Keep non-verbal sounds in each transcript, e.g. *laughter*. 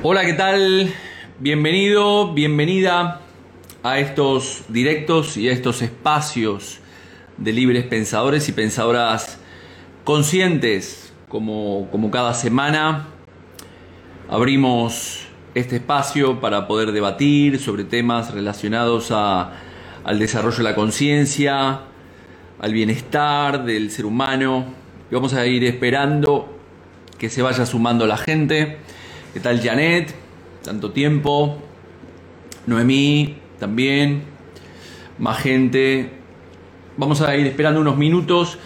Hola, ¿qué tal? Bienvenido, bienvenida a estos directos y a estos espacios de libres pensadores y pensadoras conscientes. Como, como cada semana abrimos este espacio para poder debatir sobre temas relacionados a, al desarrollo de la conciencia, al bienestar del ser humano. Vamos a ir esperando que se vaya sumando la gente. ¿Qué tal Janet? Tanto tiempo. Noemí también. Más gente. Vamos a ir esperando unos minutos.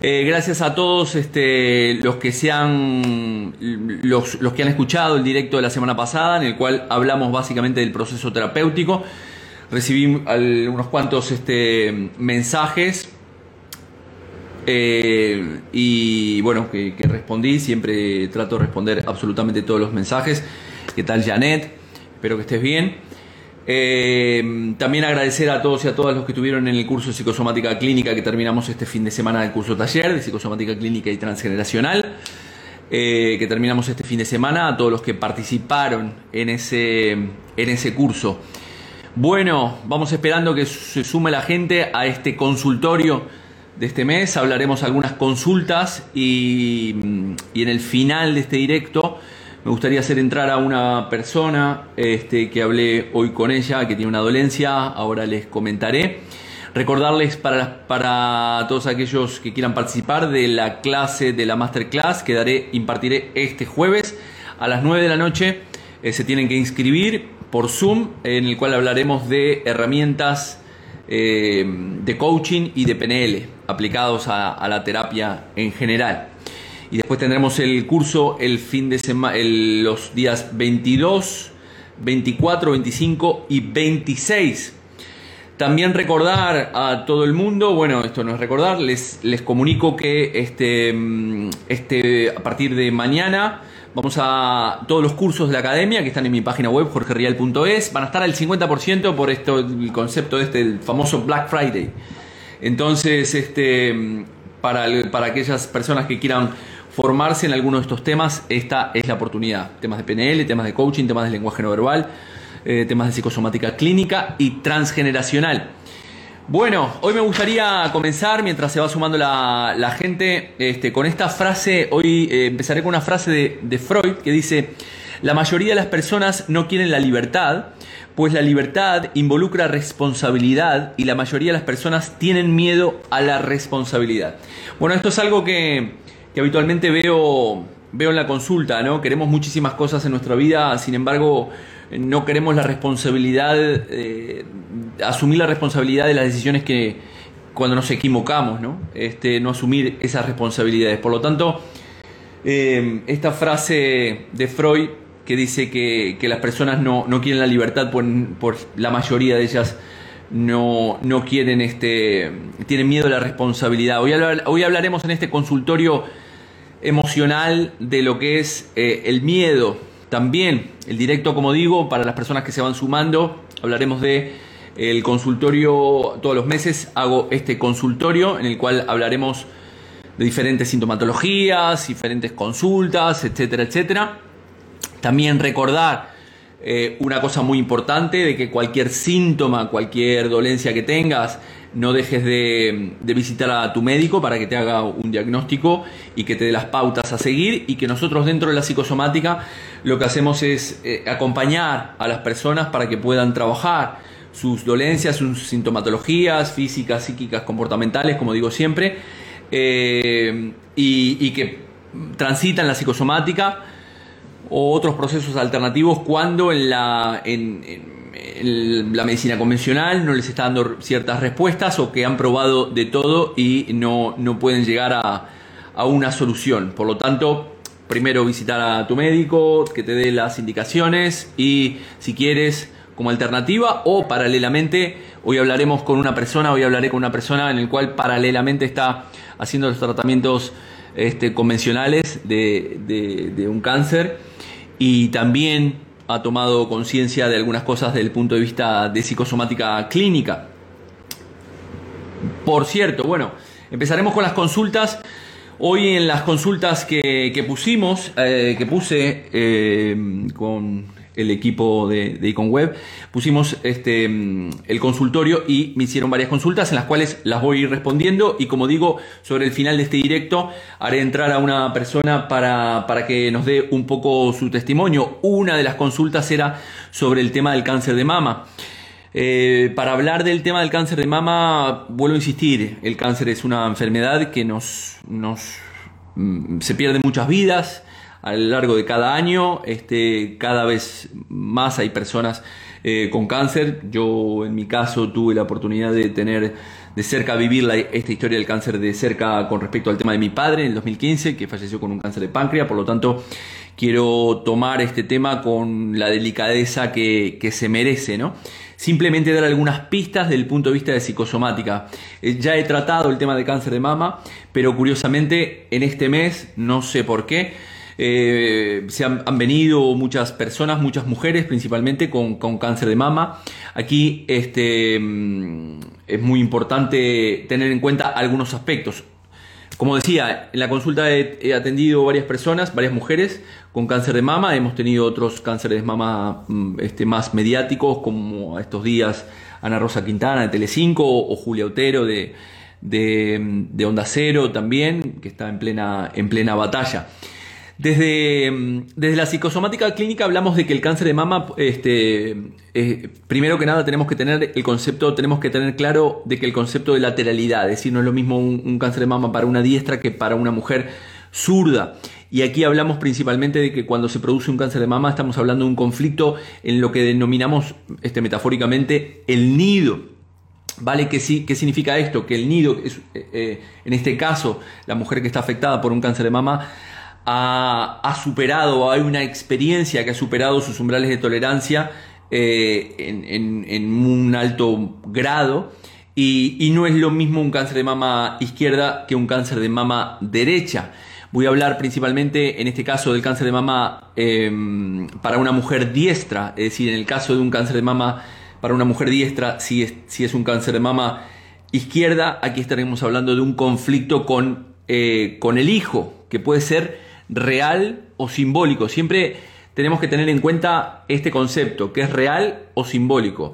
Eh, gracias a todos este, los que se han, los, que han escuchado el directo de la semana pasada, en el cual hablamos básicamente del proceso terapéutico. Recibí unos cuantos este, mensajes eh, y bueno, que, respondí, siempre trato de responder absolutamente todos los mensajes. ¿Qué tal Janet? Espero que estés bien. Eh, también agradecer a todos y a todas los que estuvieron en el curso de psicosomática clínica que terminamos este fin de semana del curso taller de psicosomática clínica y transgeneracional. Eh, que terminamos este fin de semana, a todos los que participaron en ese, en ese curso. Bueno, vamos esperando que se sume la gente a este consultorio de este mes. Hablaremos algunas consultas y, y, en el final de este directo me gustaría hacer entrar a una persona este, que hablé hoy con ella, que tiene una dolencia, ahora les comentaré. Recordarles para, para todos aquellos que quieran participar de la clase, de la masterclass que daré, impartiré este jueves a las 9 de la noche. Eh, se tienen que inscribir por Zoom, en el cual hablaremos de herramientas eh, de coaching y de PNL aplicados a, a, la terapia en general. Y después tendremos el curso el fin de semana, los días 22, 24, 25 y 26. También recordar a todo el mundo, bueno, esto no es recordar, les, les comunico que este, este, a partir de mañana vamos a todos los cursos de la academia que están en mi página web jorgerial.es van a estar al 50% por esto el concepto de este famoso Black Friday. Entonces, este para, para aquellas personas que quieran formarse en alguno de estos temas, esta es la oportunidad. Temas de PNL, temas de coaching, temas de lenguaje no verbal, eh, temas de psicosomática clínica y transgeneracional. Bueno, hoy me gustaría comenzar, mientras se va sumando la, gente, este, con esta frase, hoy eh, empezaré con una frase de, de Freud que dice, la mayoría de las personas no quieren la libertad, pues la libertad involucra responsabilidad y la mayoría de las personas tienen miedo a la responsabilidad. Bueno, esto es algo que, que habitualmente veo, veo en la consulta, ¿no? Queremos muchísimas cosas en nuestra vida, sin embargo, no queremos la responsabilidad, eh, asumir la responsabilidad de las decisiones que cuando nos equivocamos, ¿no? Este, no asumir esas responsabilidades. Por lo tanto, eh, esta frase de Freud que dice que, que las personas no, no, quieren la libertad por, por, la mayoría de ellas no, no quieren este tienen miedo a la responsabilidad. Hoy, hoy hablaremos en este consultorio emocional de lo que es eh, el miedo también el directo, como digo, para las personas que se van sumando, hablaremos de el consultorio todos los meses. Hago este consultorio en el cual hablaremos de diferentes sintomatologías, diferentes consultas, etcétera, etcétera. También recordar eh, una cosa muy importante de que cualquier síntoma, cualquier dolencia que tengas, no dejes de, de, visitar a tu médico para que te haga un diagnóstico y que te dé las pautas a seguir y que nosotros dentro de la psicosomática lo que hacemos es eh, acompañar a las personas para que puedan trabajar sus dolencias, sus sintomatologías físicas, psíquicas, comportamentales, como digo siempre, eh, y, que transitan la psicosomática o otros procesos alternativos cuando en la, en, en, la medicina convencional no les está dando ciertas respuestas o que han probado de todo y no, no pueden llegar a, a, una solución. Por lo tanto, primero visitar a tu médico, que te dé las indicaciones y si quieres como alternativa o paralelamente, hoy hablaremos con una persona, hoy hablaré con una persona en el cual paralelamente está haciendo los tratamientos este, convencionales de, de, de un cáncer y también ha tomado conciencia de algunas cosas desde el punto de vista de psicosomática clínica. Por cierto, bueno, empezaremos con las consultas. Hoy en las consultas que, pusimos, eh, que puse eh, con el equipo de, de Web, pusimos este, el consultorio y me hicieron varias consultas en las cuales las voy a ir respondiendo y como digo, sobre el final de este directo haré entrar a una persona para, para que nos dé un poco su testimonio. Una de las consultas era sobre el tema del cáncer de mama. Eh, para hablar del tema del cáncer de mama, vuelvo a insistir, el cáncer es una enfermedad que nos, nos mm, se pierden muchas vidas a lo largo de cada año, este, cada vez más hay personas eh, con cáncer. Yo en mi caso tuve la oportunidad de tener de cerca vivir esta historia del cáncer de cerca con respecto al tema de mi padre en el 2015, que falleció con un cáncer de páncreas, por lo tanto quiero tomar este tema con la delicadeza que, que se merece, ¿no? Simplemente dar algunas pistas desde el punto de vista de psicosomática. Eh, ya he tratado el tema de cáncer de mama, pero curiosamente en este mes, no sé por qué, eh, se han, venido muchas personas, muchas mujeres principalmente con, con cáncer de mama. Aquí este, mm, es muy importante tener en cuenta algunos aspectos. Como decía, en la consulta he, atendido varias personas, varias mujeres con cáncer de mama. Hemos tenido otros cánceres de mama mm, este, más mediáticos, como estos días Ana Rosa Quintana de Telecinco o Julia Otero de, de, de Onda Cero también, que está en plena, en plena batalla. Desde, mm, desde, la psicosomática clínica hablamos de que el cáncer de mama, este, primero que nada tenemos que tener el concepto, tenemos que tener claro de que el concepto de lateralidad, es decir, no es lo mismo un, cáncer de mama para una diestra que para una mujer zurda. Y aquí hablamos principalmente de que cuando se produce un cáncer de mama estamos hablando de un conflicto en lo que denominamos este, metafóricamente el nido. ¿Vale? ¿Qué, ¿Qué significa esto? Que el nido, es, eh, eh, en este caso, la mujer que está afectada por un cáncer de mama, ha, superado, hay una experiencia que ha superado sus umbrales de tolerancia eh, en, un alto grado. Y, no es lo mismo un cáncer de mama izquierda que un cáncer de mama derecha. Voy a hablar principalmente en este caso del cáncer de mama em, para una mujer diestra, es decir, en el caso de un cáncer de mama para una mujer diestra, si es, un cáncer de mama izquierda, aquí estaremos hablando de un conflicto con, eh, con el hijo, que puede ser real o simbólico. Siempre tenemos que tener en cuenta este concepto, que es real o simbólico.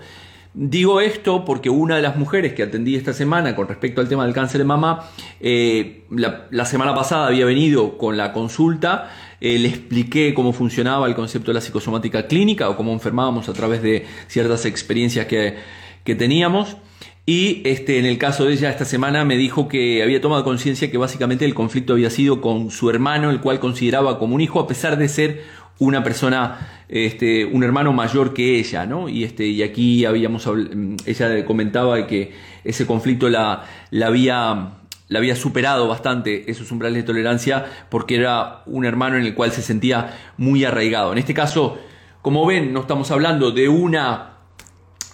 Digo esto porque una de las mujeres que atendí esta semana con respecto al tema del cáncer de mama, eh, la, semana pasada había venido con la consulta, eh, le expliqué cómo funcionaba el concepto de la psicosomática clínica o cómo enfermábamos a través de ciertas experiencias que, que teníamos. Y este, en el caso de ella, esta semana me dijo que había tomado conciencia que básicamente el conflicto había sido con su hermano, el cual consideraba como un hijo, a pesar de ser una persona, este, un hermano mayor que ella, ¿no? Y, este, y aquí habíamos, ella comentaba que ese conflicto la, la había la había superado bastante esos umbrales de tolerancia porque era un hermano en el cual se sentía muy arraigado. En este caso, como ven, no estamos hablando de una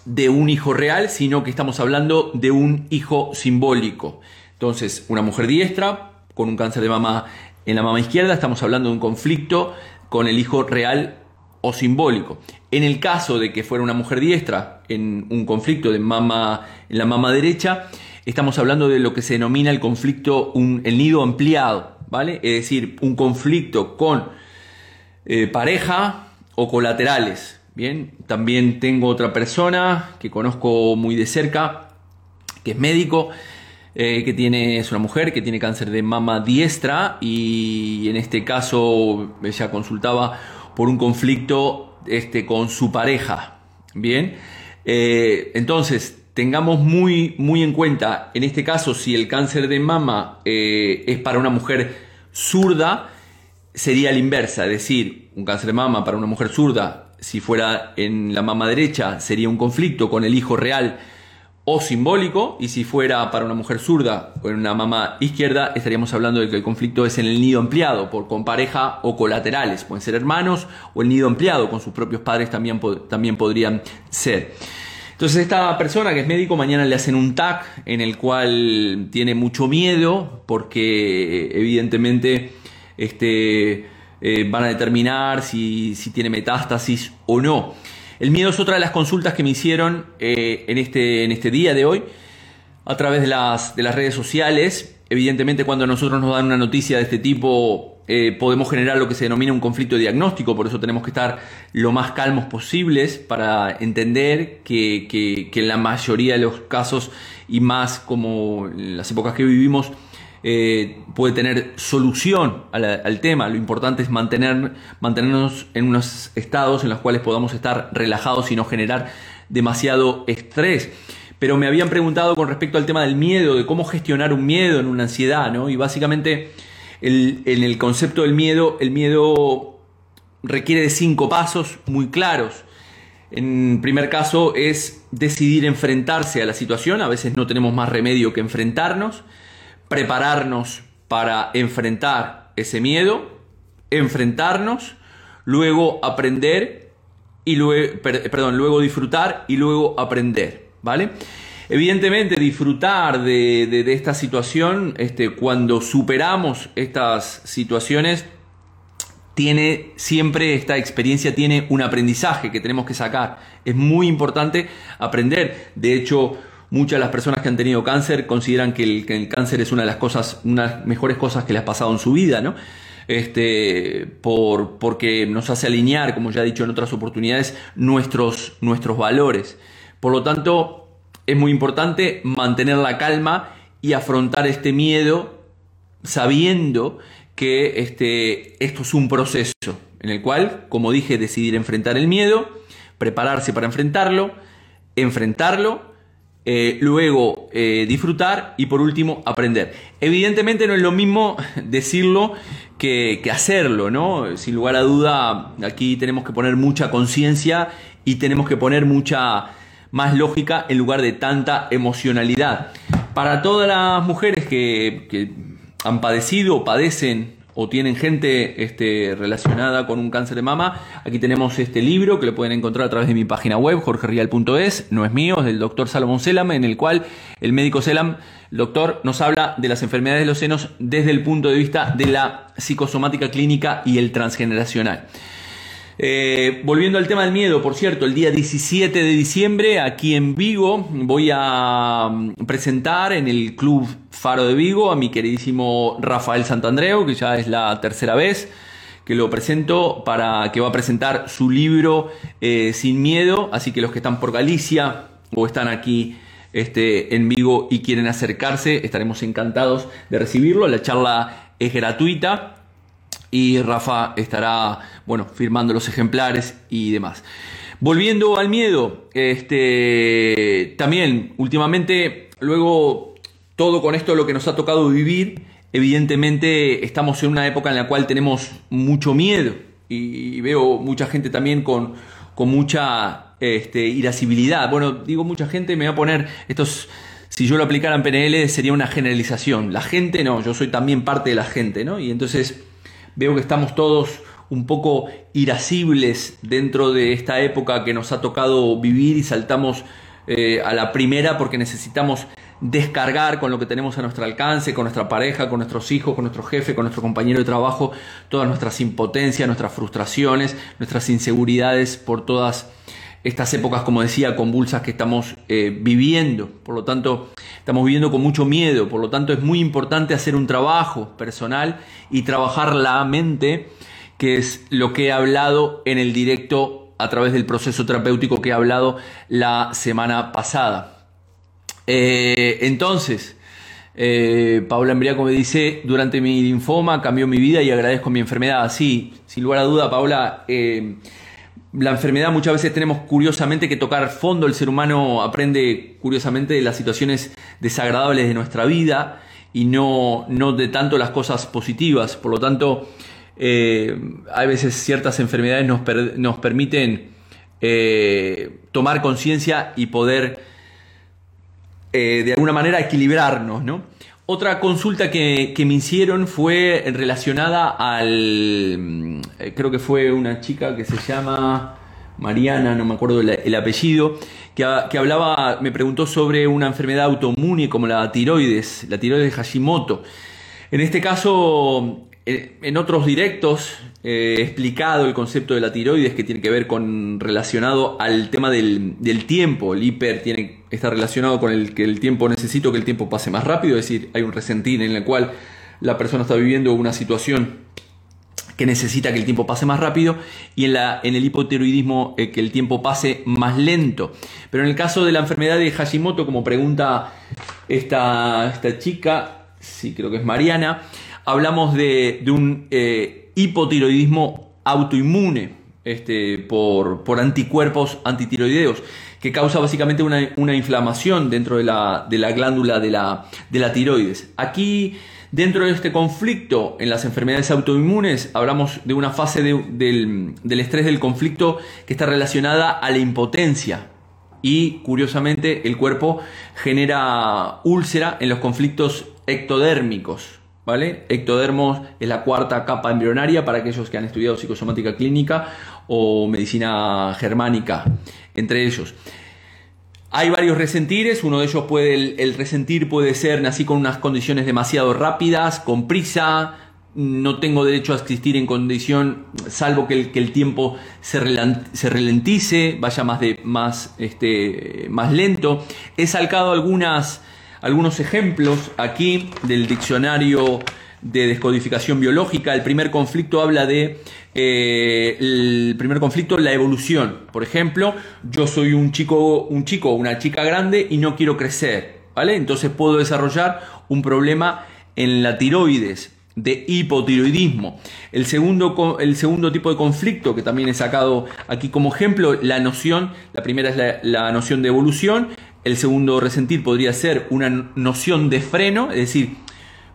de un hijo real, sino que estamos hablando de un hijo simbólico. Entonces, una mujer diestra con un cáncer de mama en la mama izquierda, estamos hablando de un conflicto con el hijo real o simbólico. En el caso de que fuera una mujer diestra en un conflicto de mama en la mama derecha, estamos hablando de lo que se denomina el conflicto, un, el nido ampliado, ¿vale? Es decir, un conflicto con eh, pareja o colaterales, Bien, también tengo otra persona que conozco muy de cerca, que es médico, eh, que tiene, es una mujer que tiene cáncer de mama diestra y en este caso ella consultaba por un conflicto este, con su pareja. Bien, eh, entonces tengamos muy, muy en cuenta, en este caso, si el cáncer de mama eh, es para una mujer zurda, sería la inversa, es decir, un cáncer de mama para una mujer zurda si fuera en la mama derecha, sería un conflicto con el hijo real o simbólico, y si fuera para una mujer zurda o en una mama izquierda, estaríamos hablando de que el conflicto es en el nido ampliado, por, con pareja o colaterales, pueden ser hermanos, o el nido ampliado con sus propios padres también, también podrían ser. Entonces esta persona que es médico mañana le hacen un TAC en el cual tiene mucho miedo porque evidentemente este, eh, van a determinar si, tiene metástasis o no. El miedo es otra de las consultas que me hicieron eh, en, este, en este día de hoy a través de las, de las redes sociales evidentemente cuando nosotros nos dan una noticia de este tipo eh, podemos generar lo que se denomina un conflicto diagnóstico, por eso tenemos que estar lo más calmos posibles para entender que, que, en la mayoría de los casos y más como en las épocas que vivimos, eh, puede tener solución al, tema. Lo importante es mantener, mantenernos en unos estados en los cuales podamos estar relajados y no generar demasiado estrés. Pero me habían preguntado con respecto al tema del miedo, de cómo gestionar un miedo en una ansiedad, ¿no? Y básicamente en el concepto del miedo, el miedo requiere de cinco pasos muy claros. En primer caso es decidir enfrentarse a la situación, a veces no tenemos más remedio que enfrentarnos, prepararnos para enfrentar ese miedo, enfrentarnos, luego aprender y luego, perdón, luego disfrutar y luego aprender, ¿vale? Evidentemente, disfrutar de, esta situación, este, cuando superamos estas situaciones, tiene siempre esta experiencia tiene un aprendizaje que tenemos que sacar. Es muy importante aprender. De hecho, muchas de las personas que han tenido cáncer consideran que el, cáncer es una de las cosas, mejores cosas que les ha pasado en su vida, ¿no? Este, por, porque nos hace alinear, como ya he dicho en otras oportunidades, nuestros, nuestros valores. Por lo tanto, es muy importante mantener la calma y afrontar este miedo sabiendo que este, esto es un proceso en el cual, como dije, decidir enfrentar el miedo, prepararse para enfrentarlo, enfrentarlo, eh, luego eh, disfrutar y por último aprender. Evidentemente no es lo mismo *laughs* decirlo que, que hacerlo, ¿no? Sin lugar a duda, aquí tenemos que poner mucha conciencia y tenemos que poner mucha más lógica en lugar de tanta emocionalidad. Para todas las mujeres que, han padecido o padecen o tienen gente este, relacionada con un cáncer de mama, aquí tenemos este libro que lo pueden encontrar a través de mi página web, jorgerial.es, no es mío, es del doctor Salomón Selam, en el cual el médico Selam, el doctor, nos habla de las enfermedades de los senos desde el punto de vista de la psicosomática clínica y el transgeneracional. Eh, volviendo al tema del miedo, por cierto, el día 17 de diciembre aquí en Vigo voy a mm, presentar en el Club Faro de Vigo a mi queridísimo Rafael Santandreo, que ya es la tercera vez que lo presento para que va a presentar su libro eh, Sin Miedo, así que los que están por Galicia o están aquí este, en Vigo y quieren acercarse, estaremos encantados de recibirlo. La charla es gratuita y Rafa estará, bueno, firmando los ejemplares y demás. Volviendo al miedo, este, también últimamente, luego todo con esto lo que nos ha tocado vivir, evidentemente estamos en una época en la cual tenemos mucho miedo y veo mucha gente también con, con mucha este, irascibilidad. Bueno, digo mucha gente, me va a poner estos si yo lo aplicara en PNL sería una generalización. La gente no, yo soy también parte de la gente, ¿no? Y entonces Veo que estamos todos un poco irascibles dentro de esta época que nos ha tocado vivir y saltamos eh, a la primera porque necesitamos descargar con lo que tenemos a nuestro alcance, con nuestra pareja, con nuestros hijos, con nuestro jefe, con nuestro compañero de trabajo, todas nuestras impotencias, nuestras frustraciones, nuestras inseguridades por todas estas épocas, como decía, convulsas que estamos eh, viviendo. Por lo tanto, estamos viviendo con mucho miedo. Por lo tanto, es muy importante hacer un trabajo personal y trabajar la mente, que es lo que he hablado en el directo a través del proceso terapéutico que he hablado la semana pasada. Eh, entonces, eh, Paula Embriaco me dice, durante mi linfoma cambió mi vida y agradezco mi enfermedad. Sí, sin lugar a duda, Paula, la enfermedad muchas veces tenemos curiosamente que tocar fondo, el ser humano aprende curiosamente de las situaciones desagradables de nuestra vida y no, no de tanto las cosas positivas. Por lo tanto, eh, a veces ciertas enfermedades nos, nos permiten eh, tomar conciencia y poder eh, de alguna manera equilibrarnos, ¿no? Otra consulta que, me hicieron fue relacionada al. Mm, creo que fue una chica que se llama Mariana, no me acuerdo el, apellido, que, hablaba, me preguntó sobre una enfermedad autoinmune como la tiroides, la tiroides de Hashimoto. En este caso, en otros directos he explicado el concepto de la tiroides que tiene que ver con relacionado al tema del, tiempo. El hiper tiene, está relacionado con el que el tiempo necesito que el tiempo pase más rápido, es decir, hay un resentir en el cual la persona está viviendo una situación que necesita que el tiempo pase más rápido y en, la, en el hipotiroidismo eh, que el tiempo pase más lento. Pero en el caso de la enfermedad de Hashimoto, como pregunta esta, esta chica, sí creo que es Mariana, hablamos de, un eh, hipotiroidismo autoinmune este, por, por, anticuerpos antitiroideos, que causa básicamente una, inflamación dentro de la, de la glándula de la, de la tiroides. Aquí Dentro de este conflicto en las enfermedades autoinmunes hablamos de una fase del, del, estrés del conflicto que está relacionada a la impotencia y curiosamente el cuerpo genera úlcera en los conflictos ectodérmicos. ¿Vale? Ectodermos es la cuarta capa embrionaria para aquellos que han estudiado psicosomática clínica o medicina germánica, entre ellos. Hay varios resentires, uno de ellos puede, el, resentir puede ser nací con unas condiciones demasiado rápidas, con prisa, no tengo derecho a existir en condición, salvo que el, que el tiempo se, se ralentice, vaya más, de, más, este, más lento. He salcado algunas algunos ejemplos aquí del diccionario de descodificación biológica. El primer conflicto habla de eh, el primer conflicto, la evolución. Por ejemplo, yo soy un chico, un chico una chica grande y no quiero crecer, ¿vale? Entonces puedo desarrollar un problema en la tiroides de hipotiroidismo. El segundo, el segundo tipo de conflicto que también he sacado aquí como ejemplo, la noción, la primera es la, la noción de evolución el segundo resentir podría ser una noción de freno, es decir,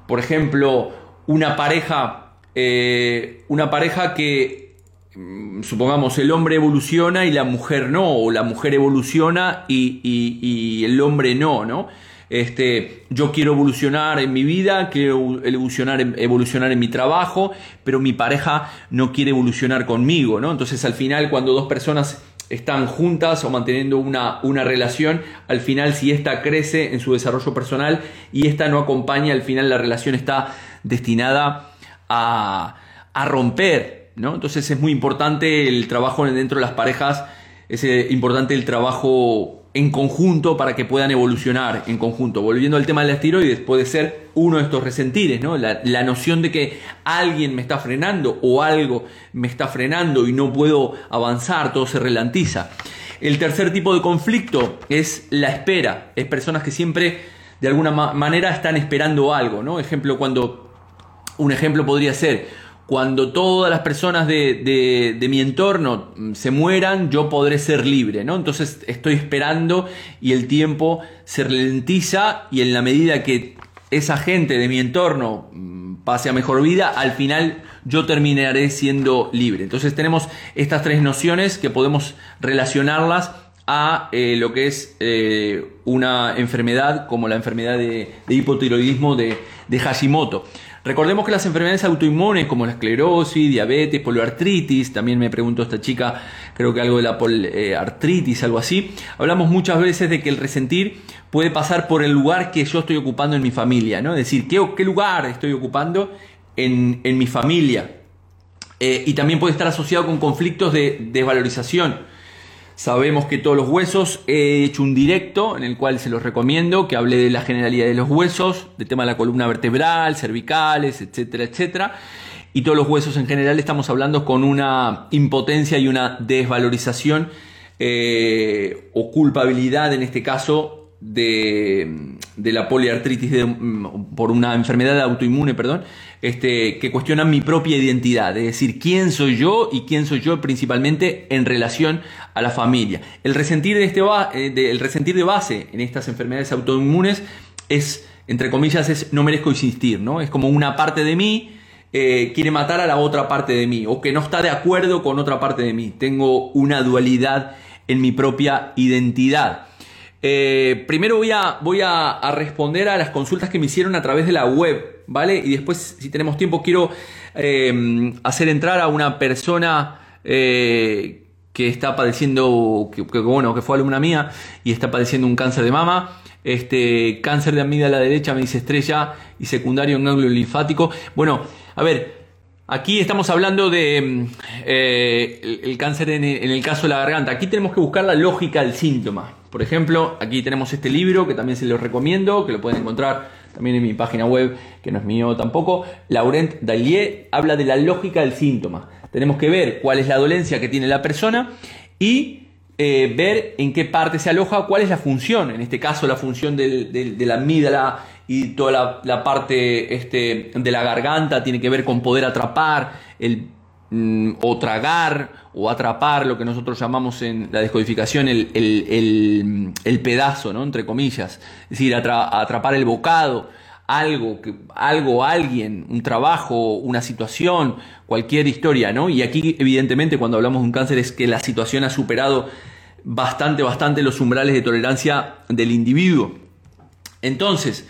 por ejemplo, una pareja, eh, una pareja que, mm, supongamos, el hombre evoluciona y la mujer no, o la mujer evoluciona y, el hombre no, ¿no? Este, yo quiero evolucionar en mi vida, quiero evolucionar en, evolucionar en mi trabajo, pero mi pareja no quiere evolucionar conmigo, ¿no? Entonces al final cuando dos personas están juntas o manteniendo una, una relación, al final si esta crece en su desarrollo personal y esta no acompaña, al final la relación está destinada a, romper. ¿no? Entonces es muy importante el trabajo dentro de las parejas, es eh, importante el trabajo en conjunto para que puedan evolucionar en conjunto. Volviendo al tema de las tiroides, puede ser uno de estos resentires, ¿no? La, la, noción de que alguien me está frenando o algo me está frenando y no puedo avanzar, todo se relantiza. El tercer tipo de conflicto es la espera. Es personas que siempre de alguna manera están esperando algo, ¿no? Ejemplo, cuando un ejemplo podría ser cuando todas las personas de, mi entorno mm, se mueran, yo podré ser libre, ¿no? Entonces estoy esperando y el tiempo se ralentiza y en la medida que esa gente de mi entorno mm, pase a mejor vida, al final yo terminaré siendo libre. Entonces tenemos estas tres nociones que podemos relacionarlas a eh, lo que es eh, una enfermedad como la enfermedad de, hipotiroidismo de, de Hashimoto. Recordemos que las enfermedades autoinmunes como la esclerosis, diabetes, poliartritis, también me preguntó esta chica, creo que algo de la poliartritis, algo así, hablamos muchas veces de que el resentir puede pasar por el lugar que yo estoy ocupando en mi familia, ¿no? Es decir, ¿qué, qué lugar estoy ocupando en, mi familia? Eh, y también puede estar asociado con conflictos de desvalorización Sabemos que todos los huesos, he hecho un directo en el cual se los recomiendo, que hable de la generalidad de los huesos, del tema de la columna vertebral, cervicales, etcétera, etcétera. Y todos los huesos en general estamos hablando con una impotencia y una desvalorización eh, o culpabilidad en este caso de, la poliartritis mm, por una enfermedad autoinmune, perdón, este, que cuestiona mi propia identidad, es decir, quién soy yo y quién soy yo principalmente en relación a la familia. El resentir de, este, eh, resentir de base en estas enfermedades autoinmunes es, entre comillas, es no merezco existir, ¿no? Es como una parte de mí eh, quiere matar a la otra parte de mí o que no está de acuerdo con otra parte de mí. Tengo una dualidad en mi propia identidad. Eh, primero voy, a, voy a, responder a las consultas que me hicieron a través de la web, ¿vale? Y después, si tenemos tiempo, quiero eh, hacer entrar a una persona eh, que está padeciendo, que, bueno, que fue alumna mía y está padeciendo un cáncer de mama. Este cáncer de amígdala derecha, me dice estrella, y secundario en ganglio linfático. Bueno, a ver, aquí estamos hablando de el, cáncer en, el caso de la garganta. Aquí tenemos que buscar la lógica del síntoma. Por ejemplo, aquí tenemos este libro que también se los recomiendo, que lo pueden encontrar también en mi página web, que no es mío tampoco. Laurent Dallier habla de la lógica del síntoma. Tenemos que ver cuál es la dolencia que tiene la persona y eh, ver en qué parte se aloja, cuál es la función. En este caso, la función de la amígdala y toda la, parte este, de la garganta tiene que ver con poder atrapar el, o tragar o atrapar lo que nosotros llamamos en la descodificación el, el, pedazo, ¿no? entre comillas, es decir, atrapar el bocado, algo, algo, alguien, un trabajo, una situación, cualquier historia, ¿no? Y aquí, evidentemente, cuando hablamos de un cáncer es que la situación ha superado bastante, bastante los umbrales de tolerancia del individuo. Entonces,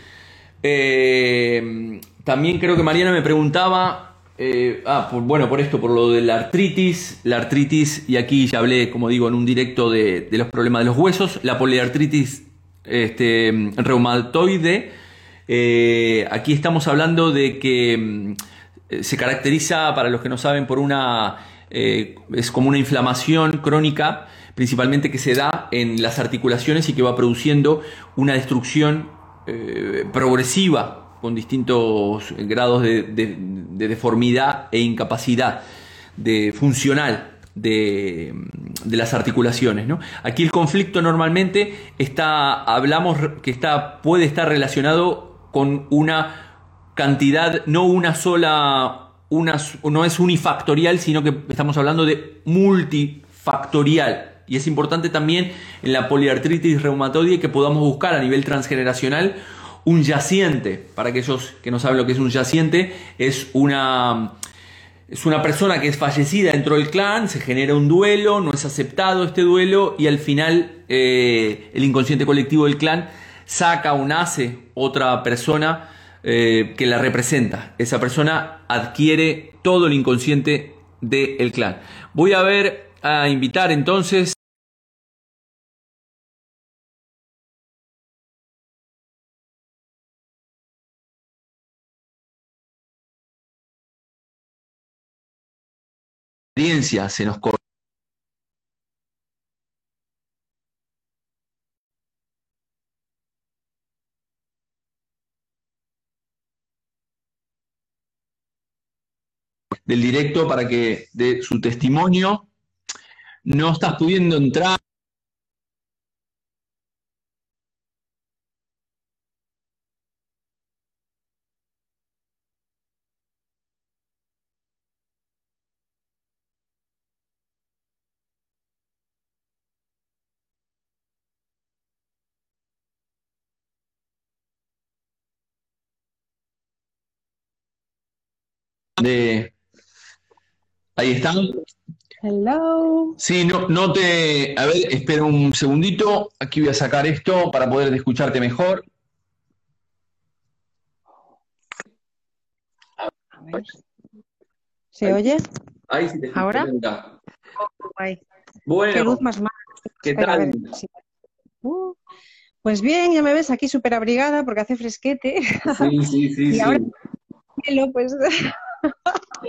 eh, también creo que Mariana me preguntaba, eh, ah, bueno, por esto, por lo de la artritis, la artritis, y aquí ya hablé, como digo, en un directo de, los problemas de los huesos, la poliartritis este, reumatoide, eh, aquí estamos hablando de que mm, se caracteriza, para los que no saben, por una, es como una inflamación crónica, principalmente que se da en las articulaciones y que va produciendo una destrucción eh, progresiva con distintos grados de, deformidad e incapacidad de, funcional de, las articulaciones. Aquí el conflicto normalmente está, hablamos que está, puede estar relacionado con una cantidad, no una sola, una, no es unifactorial, sino que estamos hablando de multifactorial. Y es importante también en la poliartritis reumatoide que podamos buscar a nivel transgeneracional un yaciente. Para aquellos que no saben lo que es un yaciente, es una, es una persona que es fallecida dentro del clan, se genera un duelo, no es aceptado este duelo y al final eh, el inconsciente colectivo del clan saca o nace otra persona eh, que la representa. Esa persona adquiere todo el inconsciente del clan. Voy a ver, a invitar entonces se nos del directo para que de su testimonio. No estás pudiendo entrar Ahí están. Hello. Sí, no, no te. A ver, espera un segundito. Aquí voy a sacar esto para poder escucharte mejor. A ver. ¿Se oye? Ahí sí te ¿Ahora? Bueno. Qué luz más ¿Qué tal? Uh, pues bien, ya me ves aquí súper abrigada porque hace fresquete. Sí, sí, sí. *laughs* y ahora, pues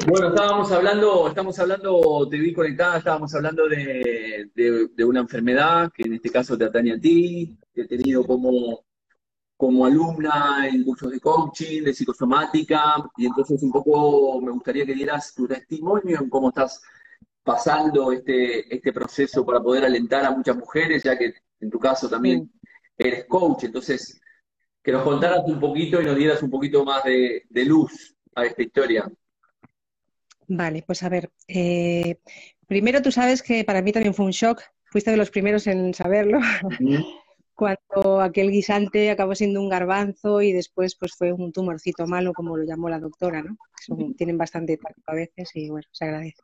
bueno, estábamos hablando, estamos hablando, te vi conectada, estábamos hablando de, una enfermedad que en este caso te atañe a ti, que he tenido como, como alumna en cursos de coaching, de psicosomática, y entonces un poco me gustaría que dieras tu testimonio en cómo estás pasando este, este proceso para poder alentar a muchas mujeres, ya que en tu caso también eres coach, entonces que nos contaras un poquito y nos dieras un poquito más de luz a esta historia. Vale, pues a ver, eh, primero tú sabes que para mí también fue un shock, fuiste de los primeros en saberlo, *laughs* cuando aquel guisante acabó siendo un garbanzo y después pues fue un tumorcito malo, como lo llamó la doctora, ¿no? tienen bastante tacto a veces y bueno, se agradece.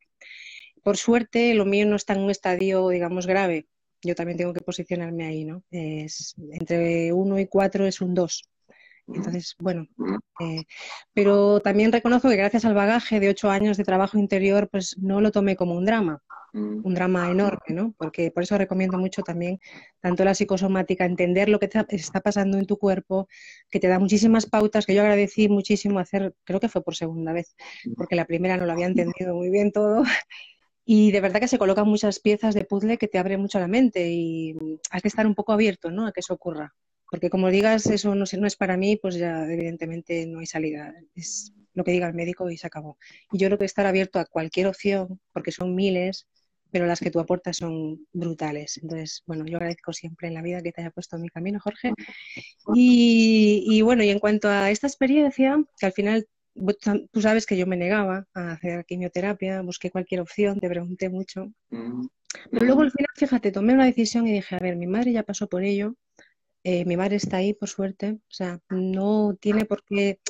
Por suerte, lo mío no está en un estadio, digamos, grave. Yo también tengo que posicionarme ahí, ¿no? Es, entre uno y cuatro es un dos. Entonces, bueno, eh, pero también reconozco que gracias al bagaje de ocho años de trabajo interior, pues no lo tomé como un drama. mm. un drama enorme, ¿no? Porque por eso recomiendo mucho también tanto la psicosomática, entender lo que te está pasando en tu cuerpo, que te da muchísimas pautas, que yo agradecí muchísimo hacer, creo que fue por segunda vez, mm. porque la primera no lo había entendido muy bien todo. Y de verdad que se colocan muchas piezas de puzzle que te abren mucho la mente y hay que estar un poco abierto, ¿no? A que eso ocurra. Porque como digas, eso no, no es para mí, pues ya evidentemente no hay salida. Es lo que diga el médico y se acabó. Y yo creo que estar abierto a cualquier opción, porque son miles, pero las que tú aportas son brutales. Entonces, bueno, yo agradezco siempre en la vida que te haya puesto en mi camino, Jorge. Y, y bueno, y en cuanto a esta experiencia, que al final tú sabes que yo me negaba a hacer quimioterapia, busqué cualquier opción, te pregunté mucho. Mm. Pero luego al final, fíjate, tomé una decisión y dije, a ver, mi madre ya pasó por ello, eh, mi madre está ahí, por suerte, o sea, no tiene por qué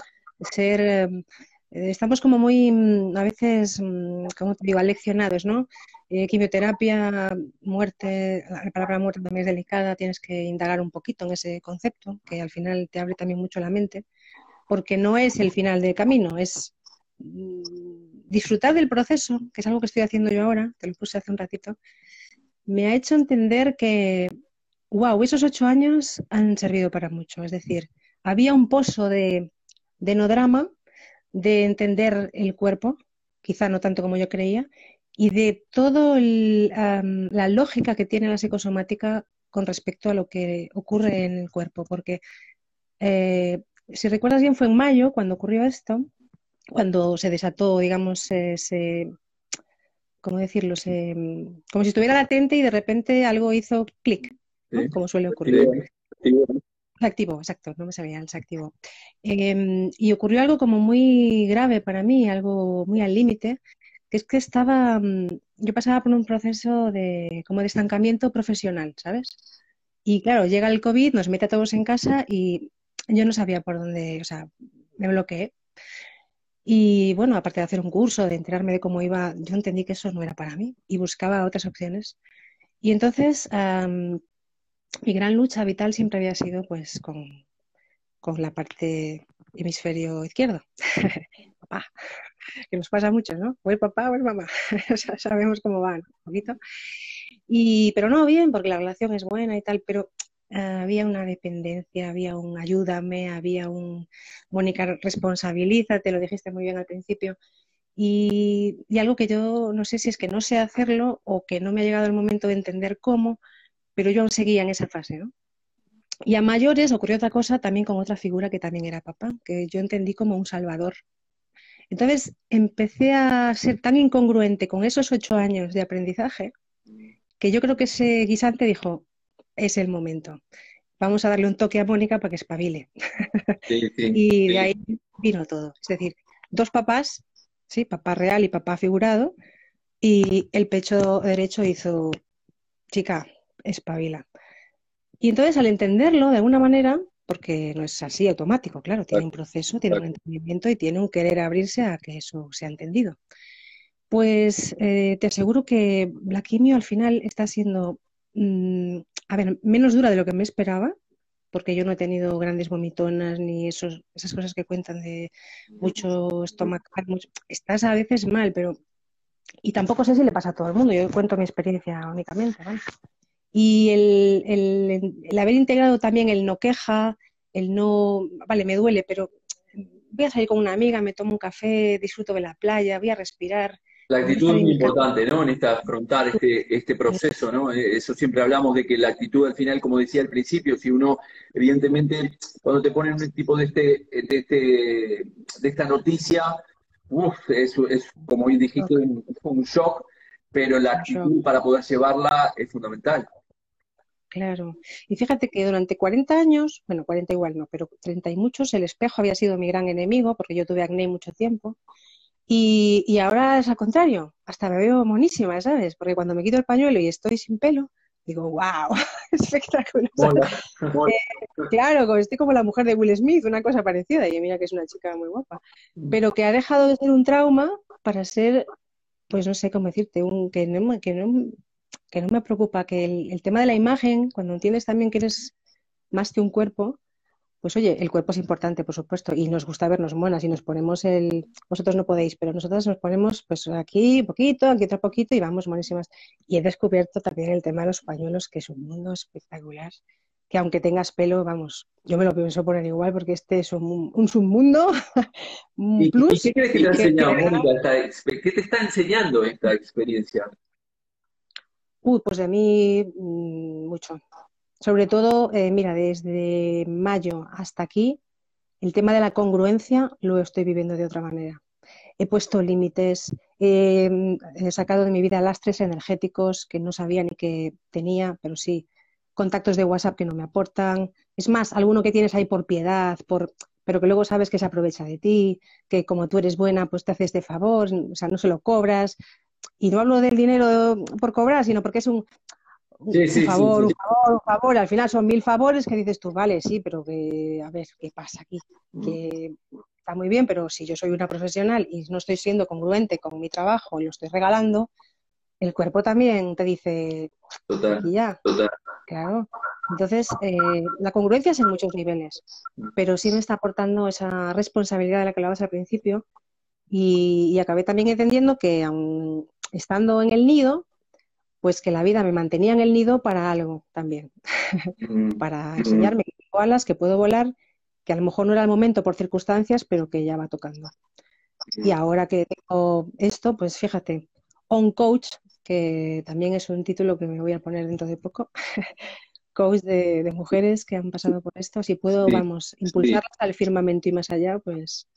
ser... Eh, estamos como muy, mm, a veces, mm, como te digo, aleccionados, ¿no? Eh, quimioterapia, muerte, la palabra muerte también es delicada, tienes que indagar un poquito en ese concepto, que al final te abre también mucho la mente porque no es el final del camino, es mm, disfrutar del proceso, que es algo que estoy haciendo yo ahora, te lo puse hace un ratito, me ha hecho entender que, wow, esos ocho años han servido para mucho. Es decir, había un pozo de, no drama, de entender el cuerpo, quizá no tanto como yo creía, y de toda la lógica que tiene la psicosomática con respecto a lo que ocurre en el cuerpo, porque eh, si recuerdas bien, fue en mayo cuando ocurrió esto, cuando se desató, digamos, ese, ¿cómo decirlo? como si estuviera latente y de repente algo hizo clic, como suele ocurrir. Se activó, exacto, no me sabía, se activó. Em, y ocurrió algo como muy grave para mí, algo muy al límite, que es que estaba, mm, yo pasaba por un proceso de, como de estancamiento profesional, ¿sabes? Y claro, llega el COVID, nos mete a todos en casa y yo no sabía por dónde, o sea, me bloqueé. Y bueno, aparte de hacer un curso, de enterarme de cómo iba, yo entendí que eso no era para mí y buscaba otras opciones. Y entonces mi gran lucha vital siempre había sido pues con, con la parte hemisferio izquierdo. *laughs* papá, que nos pasa mucho, ¿no? *laughs* O papá o mamá. sabemos cómo van, un poquito. Y, pero no bien, porque la relación es buena y tal, pero había una dependencia, había un ayúdame, había un Mónica responsabiliza, te lo dijiste muy bien al principio. Y, algo que yo no sé si es que no sé hacerlo o que no me ha llegado el momento de entender cómo, pero yo aún seguía en esa fase, ¿no? Y a mayores ocurrió otra cosa también con otra figura que también era papá, que yo entendí como un salvador. Entonces empecé a ser tan incongruente con esos ocho años de aprendizaje que yo creo que ese guisante dijo, es el momento. Vamos a darle un toque a Mónica para que espabile. *laughs* y de ahí vino todo. Es decir, dos papás, sí, papá real y papá figurado, y el pecho derecho hizo, chica, espabila. Y entonces al entenderlo de alguna manera, porque no es así automático, claro, tiene un proceso, tiene un entendimiento y tiene un querer abrirse a que eso sea entendido. Pues eh, te aseguro que la quimio al final está siendo mm, a ver, menos dura de lo que me esperaba, porque yo no he tenido grandes vomitonas ni esos, esas cosas que cuentan de mucho estomacal. Estás a veces mal, pero... Y tampoco sé si le pasa a todo el mundo, yo cuento mi experiencia únicamente. Y el, haber integrado también el no queja, el no, vale, me duele, pero voy a salir con una amiga, me tomo un café, disfruto de la playa, voy a respirar, la actitud es muy importante, ¿no? En esta afrontar este, este proceso, ¿no? Eh, eso siempre hablamos de que la actitud al final, como decía al principio, si uno, evidentemente, cuando te ponen un tipo de este, de este, de esta noticia, uff, es, es como dijiste, un, un shock, pero la actitud para poder llevarla es fundamental. Claro. Y fíjate que durante 40 años, bueno, 40 igual no, pero 30 y muchos, el espejo había sido mi gran enemigo, porque yo tuve acné mucho tiempo. Y, ahora es al contrario, hasta me veo monísima, ¿sabes? Porque cuando me quito el pañuelo y estoy sin pelo, digo, wow, *laughs* espectacular. Eh, claro, estoy como la mujer de Will Smith, una cosa parecida, y mira que es una chica muy guapa, mm. pero que ha dejado de ser un trauma para ser, pues no sé cómo decirte, un que no, que no, que no me preocupa, que el, el tema de la imagen, cuando entiendes también que eres más que un cuerpo, pues oye, el cuerpo es importante, por supuesto, y nos gusta vernos buenas y nos ponemos el, vosotros no podéis, pero nosotros nos ponemos pues aquí un poquito, aquí otro poquito y vamos buenísimas. Y he descubierto también el tema de los pañuelos, que es un mundo espectacular, que aunque tengas pelo, vamos, yo me lo pienso poner igual porque este es un, un submundo, *laughs* un plus. ¿Y qué crees que te ha enseñado, Mónica, ¿Qué te está enseñando esta experiencia? Uy, pues de mí mm, mucho. Sobre todo, eh, mira, desde mayo hasta aquí, el tema de la congruencia lo estoy viviendo de otra manera. He puesto límites, he sacado de mi vida lastres energéticos que no sabía ni que tenía, pero sí, contactos de WhatsApp que no me aportan. Es más, alguno que tienes ahí por piedad, por, pero que luego sabes que se aprovecha de ti, que como tú eres buena, pues te haces de favor, o sea, no se lo cobras. Y no hablo del dinero por cobrar, sino porque es un, un, favor, un favor, un favor, al final son mil favores que dices tú, vale, sí, pero que, a ver, ¿qué pasa aquí? Mm. Que está muy bien, pero si yo soy una profesional y no estoy siendo congruente con mi trabajo y lo estoy regalando, el cuerpo también te dice, total, ya, claro. Entonces, eh, la congruencia es en muchos niveles, pero sí me está aportando esa responsabilidad de la que hablabas al principio y, y acabé también entendiendo que aun estando en el nido, pues que la vida me mantenía en el nido para algo también, mm, *laughs* para mm. enseñarme que tengo alas, que puedo volar, que a lo mejor no era el momento por circunstancias, pero que ya va tocando. Y ahora que tengo esto, pues fíjate, On Coach, que también es un título que me voy a poner dentro de poco, *laughs* coach de, mujeres que han pasado por esto, si puedo, vamos, impulsarlas al firmamento y más allá, pues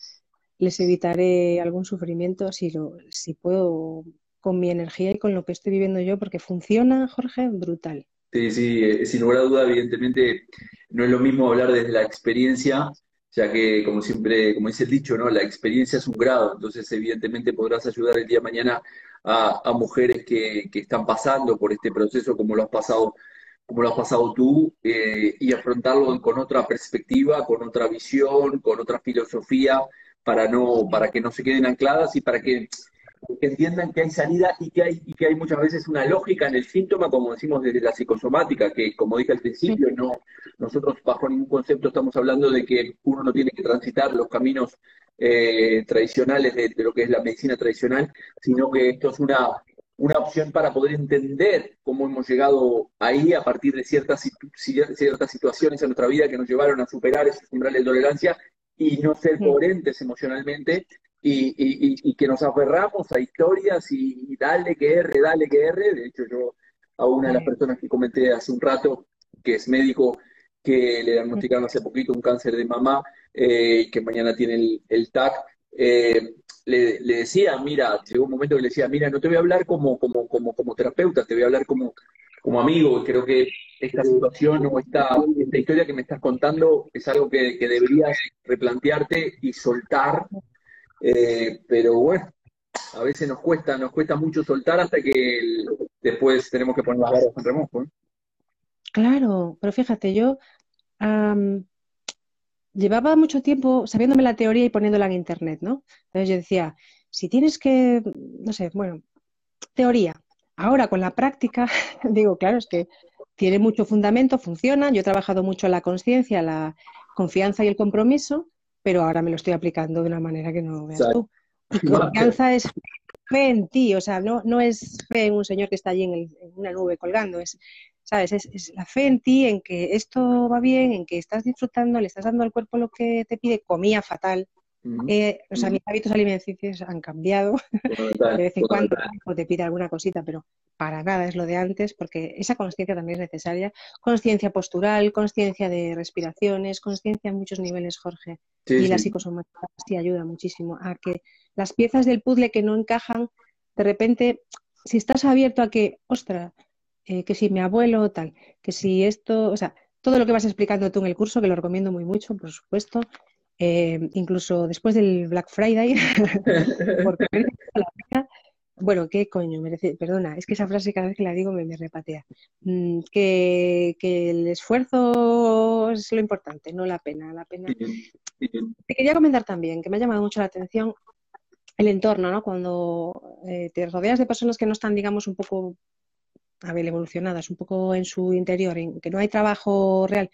les evitaré algún sufrimiento si, lo, si puedo con mi energía y con lo que estoy viviendo yo, porque funciona, Jorge, brutal. Sí, sí, eh, sin lugar a duda, evidentemente no es lo mismo hablar desde la experiencia, ya que, como siempre, como dice el dicho, ¿no? La experiencia es un grado, entonces evidentemente podrás ayudar el día de mañana a, mujeres que, están pasando por este proceso como lo has pasado como lo has pasado tú, eh, y afrontarlo con otra perspectiva, con otra visión, con otra filosofía, para no, para que no se queden ancladas y para que que entiendan que hay salida y que hay, y que hay muchas veces una lógica en el síntoma, como decimos desde la psicosomática, que como dije al principio, no, nosotros bajo ningún concepto estamos hablando de que uno no tiene que transitar los caminos eh, tradicionales de, lo que es la medicina tradicional, sino que esto es una, una opción para poder entender cómo hemos llegado ahí a partir de ciertas, ciertas situaciones en nuestra vida que nos llevaron a superar esos umbrales de tolerancia y no ser coherentes emocionalmente y, que nos aferramos a historias y, dale que R, dale que R. De hecho, yo a una de las personas que comenté hace un rato, que es médico, que le diagnosticaron hace poquito un cáncer de mamá, eh, que mañana tiene el, TAC, eh, le, decía, mira, llegó un momento que le decía, mira, no te voy a hablar como, como, como, como terapeuta, te voy a hablar como, como amigo. Creo que esta situación o esta, esta historia que me estás contando es algo que, que deberías replantearte y soltar eh, pero bueno, a veces nos cuesta, nos cuesta mucho soltar hasta que después tenemos que poner las barras en remojo. Claro, pero fíjate, yo llevaba mucho tiempo sabiéndome la teoría y poniéndola en internet, ¿no? Entonces yo decía, si tienes que, no sé, bueno, teoría. Ahora con la práctica, *laughs* digo, claro, es que tiene mucho fundamento, funciona. Yo he trabajado mucho la conciencia, la confianza y el compromiso pero ahora me lo estoy aplicando de una manera que no veas tú. Y *laughs* confianza es fe en ti, o sea, no, no es fe en un señor que está allí en, una nube colgando, es, ¿sabes? Es, la fe en ti, en que esto va bien, en que estás disfrutando, le estás dando al cuerpo lo que te pide, comía fatal, eh, o sea, mis hábitos alimenticios han cambiado. *laughs* de vez en cuando te pide alguna cosita, pero para nada es lo de antes, porque esa conciencia también es necesaria. Conciencia postural, conciencia de respiraciones, conciencia en muchos niveles, Jorge. y la psicosomática sí ayuda muchísimo a que las piezas del puzzle que no encajan, de repente, si estás abierto a que, ostra, eh, que si mi abuelo tal, que si esto, o sea, todo lo que vas explicando tú en el curso, que lo recomiendo muy mucho, por supuesto, eh, incluso después del Black Friday, *laughs* porque bueno, ¿qué coño? Merece, perdona, es que esa frase cada vez que la digo me, repatea. Mm, que, el esfuerzo es lo importante, no la pena. La pena. Te quería comentar también que me ha llamado mucho la atención el entorno, ¿no? Cuando eh, te rodeas de personas que no están, digamos, un poco, a ver, evolucionadas, un poco en su interior, en que no hay trabajo real,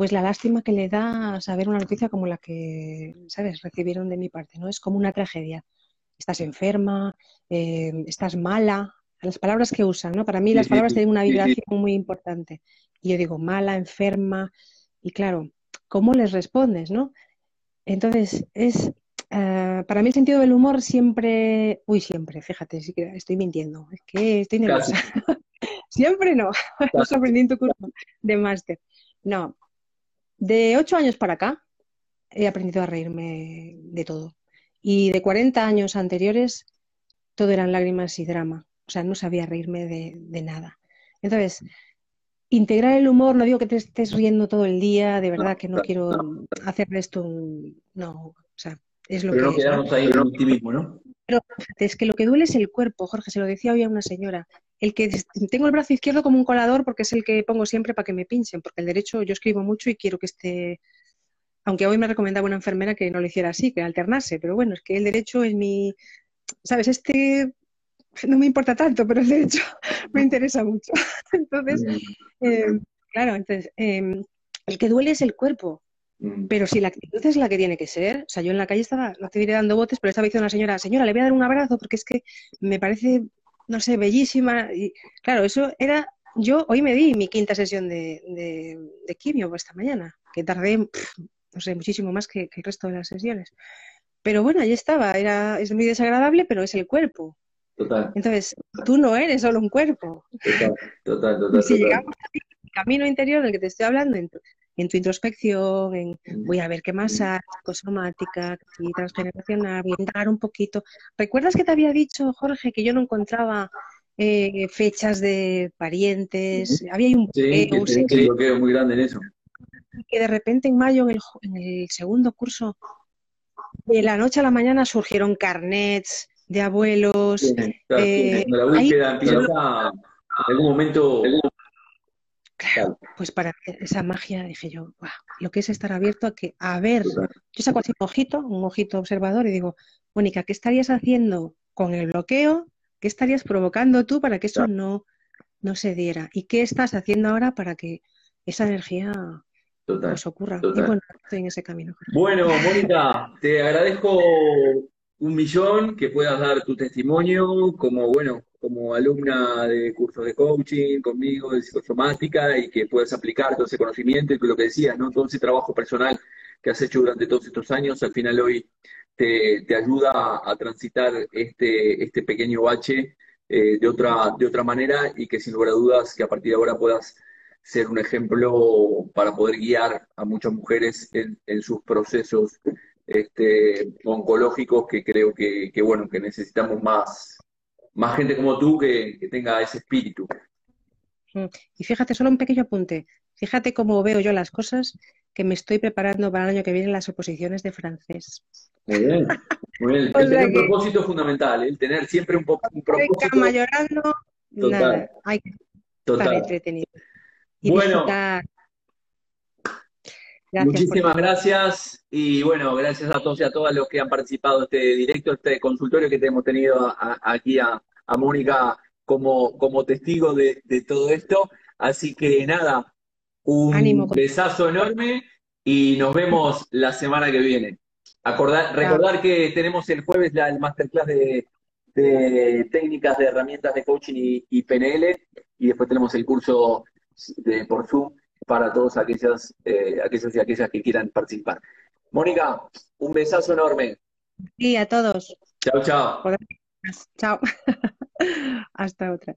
pues la lástima que le da saber una noticia como la que, ¿sabes?, recibieron de mi parte, ¿no? Es como una tragedia. Estás enferma, eh, estás mala, las palabras que usan, ¿no? Para mí las palabras tienen una vibración muy importante. Y yo digo, mala, enferma, y claro, ¿cómo les respondes, no? Entonces, es, eh, para mí el sentido del humor siempre, uy, siempre, fíjate, sí que estoy mintiendo, es que estoy nerviosa. *laughs* siempre no, *laughs* lo aprendí en tu curso de máster. No, de ocho años para acá he aprendido a reírme de todo. Y de 40 años anteriores, todo eran lágrimas y drama. O sea, no sabía reírme de, nada. Entonces, integrar el humor, no digo que te estés riendo todo el día, de verdad que no quiero hacer esto un... No, o sea, es lo Pero que no quedamos ahí en el optimismo, ¿no? Pero es que lo que duele es el cuerpo, Jorge, se lo decía hoy a una señora. El que tengo el brazo izquierdo como un colador porque es el que pongo siempre para que me pinchen, porque el derecho yo escribo mucho y quiero que esté aunque hoy me recomendaba una enfermera que no lo hiciera así, que alternase, pero bueno, es que el derecho es mi, ¿sabes? Este no me importa tanto, pero el derecho *laughs* me interesa mucho. *laughs* Entonces, eh, claro, entonces, em, el que duele es el cuerpo. Mm. Pero si la actitud es la que tiene que ser, o sea, yo en la calle estaba, no te diré dando botes, pero estaba diciendo a una señora, señora, le voy a dar un abrazo porque es que me parece, no sé, bellísima. Y claro, eso era, yo hoy me di mi quinta sesión de, de, quimio esta mañana, que tardé, no sé, muchísimo más que, que, el resto de las sesiones. Pero bueno, ahí estaba, era, es muy desagradable, pero es el cuerpo. Entonces, tú no eres solo un cuerpo. Total, total, total. Y si llegamos al camino interior del que te estoy hablando, en tu, introspección, en voy a ver qué más hay, psicosomática, transgeneracional, voy a un poquito. ¿Recuerdas que te había dicho, Jorge, que yo no encontraba eh, fechas de parientes? Había un sí, bloqueo, un muy grande en eso. Que de repente en mayo, en el, en el segundo curso, de la noche a la mañana surgieron carnets, de abuelos. Eh, la búsqueda empieza en algún momento. Claro, pues para esa magia dije yo, lo que es estar abierto a que, a ver, yo saco así un ojito, un ojito observador y digo, Mónica, ¿qué estarías haciendo con el bloqueo? ¿Qué estarías provocando tú para que eso no, no se diera? ¿Y qué estás haciendo ahora para que esa energía nos ocurra? Y bueno, estoy en ese camino. Bueno, Mónica, te agradezco un millón, que puedas dar tu testimonio como, bueno, como alumna de cursos de coaching conmigo, de psicosomática, y que puedas aplicar todo ese conocimiento y lo que decías, ¿no? Todo ese trabajo personal que has hecho durante todos estos años, al final hoy te, ayuda a, transitar este, este pequeño bache eh, de, otra, de otra manera y que sin lugar a dudas que a partir de ahora puedas ser un ejemplo para poder guiar a muchas mujeres en, en sus procesos este, oncológicos que creo que, bueno, que necesitamos más, más gente como tú que, tenga ese espíritu. Mm. Y fíjate, solo un pequeño apunte. Fíjate cómo veo yo las cosas que me estoy preparando para el año que viene las oposiciones de francés. Muy bien, muy bien. *laughs* es un propósito fundamental, el tener siempre un, poco un propósito. llorando, nada, hay que estar entretenido. Y bueno, Muchísimas gracias y bueno, gracias a todos y a todas los que han participado en este directo, este consultorio que hemos tenido aquí a, Mónica como, como testigo de, todo esto. Así que nada, un besazo enorme y nos vemos la semana que viene. Acordar, recordar que tenemos el jueves la, el masterclass de, técnicas de herramientas de coaching y, y PNL y después tenemos el curso de, por Zoom para todos aquellas, eh, aquellos y aquellas que quieran participar. Mónica, un besazo enorme. Sí, a todos. Chao, chao. Chao. *laughs* *laughs* Hasta otra.